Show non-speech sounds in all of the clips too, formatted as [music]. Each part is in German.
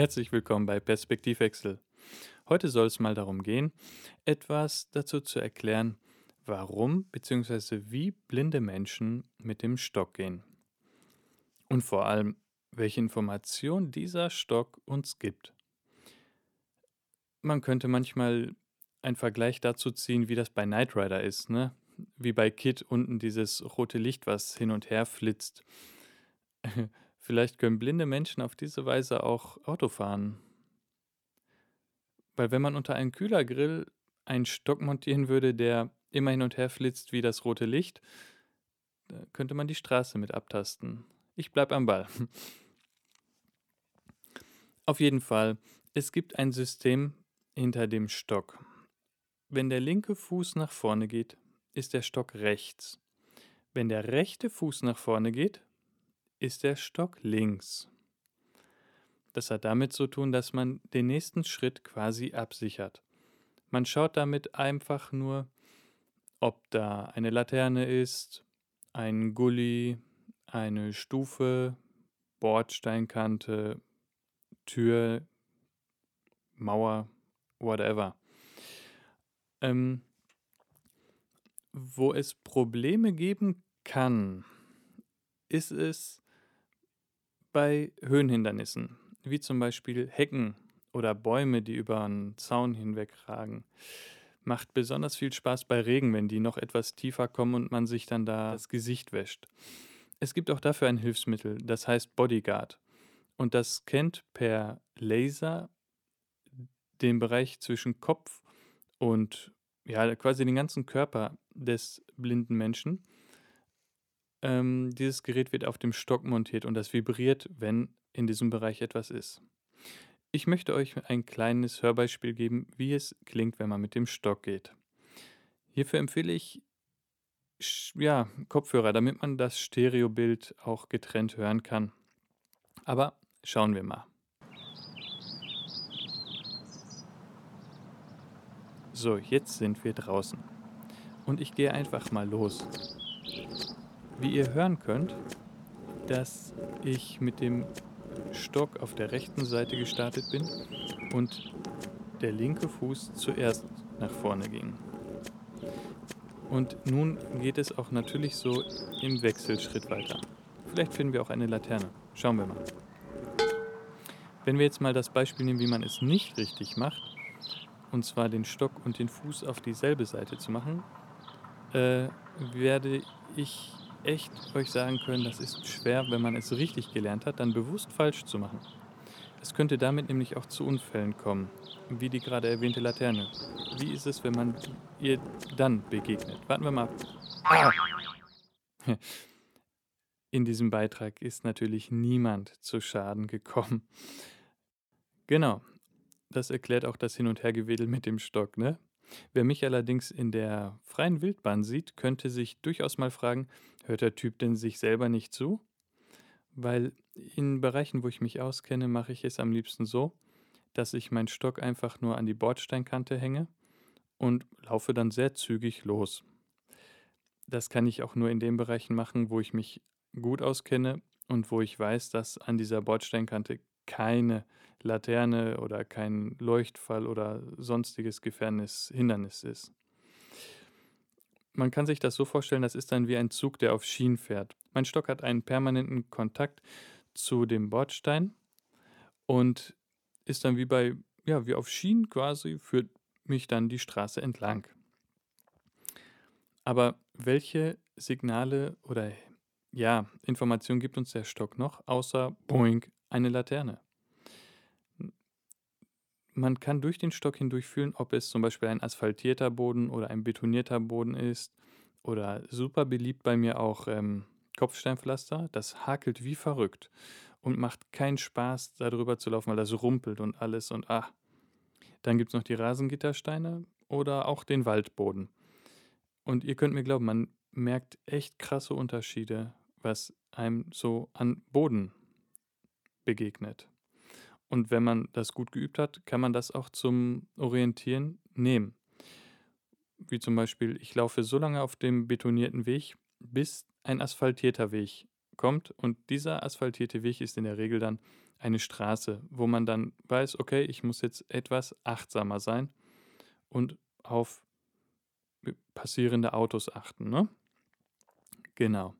Herzlich willkommen bei Perspektivwechsel. Heute soll es mal darum gehen, etwas dazu zu erklären, warum bzw. wie blinde Menschen mit dem Stock gehen. Und vor allem, welche Information dieser Stock uns gibt. Man könnte manchmal einen Vergleich dazu ziehen, wie das bei Knight Rider ist, ne? Wie bei Kid unten dieses rote Licht, was hin und her flitzt. [laughs] Vielleicht können blinde Menschen auf diese Weise auch Auto fahren. Weil wenn man unter einen Kühlergrill einen Stock montieren würde, der immer hin und her flitzt wie das rote Licht, könnte man die Straße mit abtasten. Ich bleib am Ball. [laughs] Auf jeden Fall, es gibt ein System hinter dem Stock. Wenn der linke Fuß nach vorne geht, ist der Stock rechts. Wenn der rechte Fuß nach vorne geht, ist der Stock links. Das hat damit zu tun, dass man den nächsten Schritt quasi absichert. Man schaut damit einfach nur, ob da eine Laterne ist, ein Gully, eine Stufe, Bordsteinkante, Tür, Mauer, whatever. Ähm, wo es Probleme geben kann, ist es bei Höhenhindernissen, wie zum Beispiel Hecken oder Bäume, die über einen Zaun hinwegragen. Macht besonders viel Spaß bei Regen, wenn die noch etwas tiefer kommen und man sich dann da das Gesicht wäscht. Es gibt auch dafür ein Hilfsmittel, das heißt Bodyguard. Und das kennt per Laser den Bereich zwischen Kopf und ja, quasi den ganzen Körper des blinden Menschen. Ähm, dieses Gerät wird auf dem Stock montiert und das vibriert, wenn in diesem Bereich etwas ist. Ich möchte euch ein kleines Hörbeispiel geben, wie es klingt, wenn man mit dem Stock geht. Hierfür empfehle ich ja, Kopfhörer, damit man das Stereobild auch getrennt hören kann. Aber schauen wir mal. So, jetzt sind wir draußen. Und ich gehe einfach mal los. Wie ihr hören könnt, dass ich mit dem Stock auf der rechten Seite gestartet bin und der linke Fuß zuerst nach vorne ging. Und nun geht es auch natürlich so im Wechselschritt weiter. Vielleicht finden wir auch eine Laterne. Schauen wir mal. Wenn wir jetzt mal das Beispiel nehmen, wie man es nicht richtig macht, und zwar den Stock und den Fuß auf dieselbe Seite zu machen, äh, werde ich echt euch sagen können, das ist schwer, wenn man es richtig gelernt hat, dann bewusst falsch zu machen. Es könnte damit nämlich auch zu Unfällen kommen, wie die gerade erwähnte Laterne. Wie ist es, wenn man ihr dann begegnet? Warten wir mal ab. Ah! [laughs] In diesem Beitrag ist natürlich niemand zu Schaden gekommen. Genau, das erklärt auch das Hin- und Hergewedel mit dem Stock, ne? Wer mich allerdings in der freien Wildbahn sieht, könnte sich durchaus mal fragen, hört der Typ denn sich selber nicht zu? Weil in Bereichen, wo ich mich auskenne, mache ich es am liebsten so, dass ich meinen Stock einfach nur an die Bordsteinkante hänge und laufe dann sehr zügig los. Das kann ich auch nur in den Bereichen machen, wo ich mich gut auskenne und wo ich weiß, dass an dieser Bordsteinkante keine Laterne oder kein Leuchtfall oder sonstiges Gefährnis, Hindernis ist. Man kann sich das so vorstellen, das ist dann wie ein Zug, der auf Schienen fährt. Mein Stock hat einen permanenten Kontakt zu dem Bordstein und ist dann wie bei, ja, wie auf Schienen quasi, führt mich dann die Straße entlang. Aber welche Signale oder ja, Informationen gibt uns der Stock noch, außer Boing, eine Laterne? Man kann durch den Stock hindurch fühlen, ob es zum Beispiel ein asphaltierter Boden oder ein betonierter Boden ist. Oder super beliebt bei mir auch ähm, Kopfsteinpflaster. Das hakelt wie verrückt und macht keinen Spaß, darüber zu laufen, weil das rumpelt und alles und ah. Dann gibt es noch die Rasengittersteine oder auch den Waldboden. Und ihr könnt mir glauben, man merkt echt krasse Unterschiede, was einem so an Boden begegnet. Und wenn man das gut geübt hat, kann man das auch zum Orientieren nehmen. Wie zum Beispiel, ich laufe so lange auf dem betonierten Weg, bis ein asphaltierter Weg kommt. Und dieser asphaltierte Weg ist in der Regel dann eine Straße, wo man dann weiß, okay, ich muss jetzt etwas achtsamer sein und auf passierende Autos achten, ne? Genau.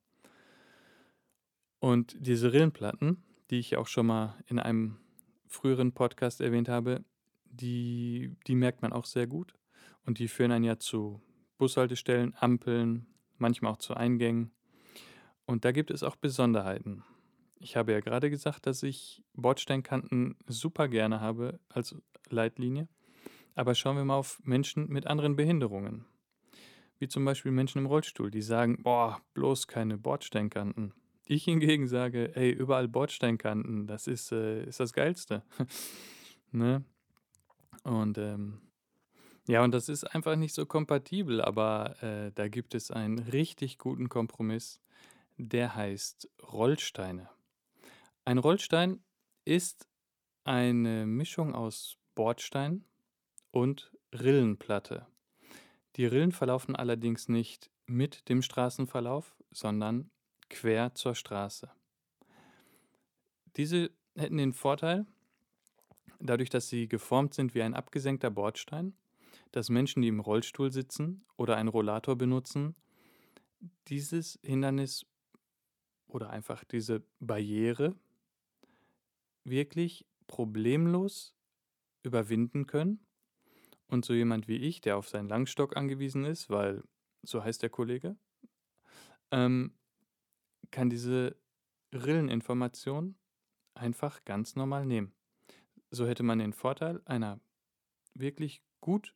Und diese Rillenplatten, die ich auch schon mal in einem früheren Podcast erwähnt habe, die, die merkt man auch sehr gut. Und die führen einen ja zu Bushaltestellen, Ampeln, manchmal auch zu Eingängen. Und da gibt es auch Besonderheiten. Ich habe ja gerade gesagt, dass ich Bordsteinkanten super gerne habe als Leitlinie. Aber schauen wir mal auf Menschen mit anderen Behinderungen. Wie zum Beispiel Menschen im Rollstuhl, die sagen, boah, bloß keine Bordsteinkanten. Ich hingegen sage, ey, überall Bordsteinkanten, das ist, äh, ist das Geilste. [laughs] ne? Und ähm, ja, und das ist einfach nicht so kompatibel, aber äh, da gibt es einen richtig guten Kompromiss, der heißt Rollsteine. Ein Rollstein ist eine Mischung aus Bordstein und Rillenplatte. Die Rillen verlaufen allerdings nicht mit dem Straßenverlauf, sondern quer zur Straße. Diese hätten den Vorteil, dadurch, dass sie geformt sind wie ein abgesenkter Bordstein, dass Menschen, die im Rollstuhl sitzen oder einen Rollator benutzen, dieses Hindernis oder einfach diese Barriere wirklich problemlos überwinden können. Und so jemand wie ich, der auf seinen Langstock angewiesen ist, weil so heißt der Kollege, ähm, kann diese Rilleninformation einfach ganz normal nehmen. So hätte man den Vorteil einer wirklich gut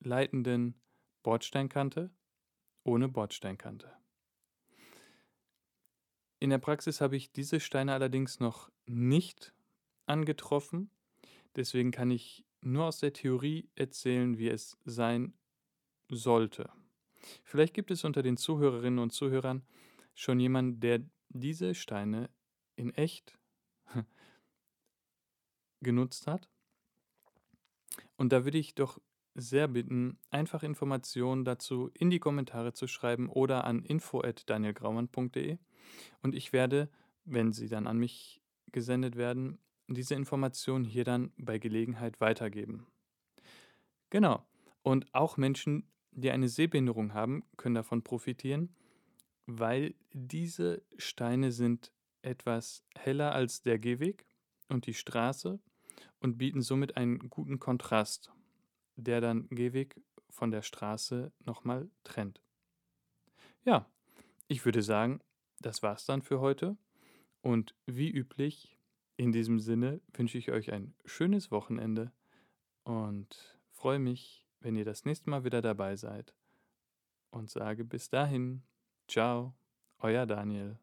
leitenden Bordsteinkante ohne Bordsteinkante. In der Praxis habe ich diese Steine allerdings noch nicht angetroffen. Deswegen kann ich nur aus der Theorie erzählen, wie es sein sollte. Vielleicht gibt es unter den Zuhörerinnen und Zuhörern schon jemanden, der diese Steine in echt [laughs] genutzt hat. Und da würde ich doch sehr bitten, einfach Informationen dazu in die Kommentare zu schreiben oder an info@danielgraumann.de und ich werde, wenn sie dann an mich gesendet werden, diese Informationen hier dann bei Gelegenheit weitergeben. Genau. Und auch Menschen, die eine Sehbehinderung haben, können davon profitieren, weil diese Steine sind etwas heller als der Gehweg und die Straße und bieten somit einen guten Kontrast, der dann Gehweg von der Straße nochmal trennt. Ja, ich würde sagen, das war's dann für heute. Und wie üblich, in diesem Sinne wünsche ich euch ein schönes Wochenende und freue mich, wenn ihr das nächste Mal wieder dabei seid. Und sage bis dahin, ciao, euer Daniel.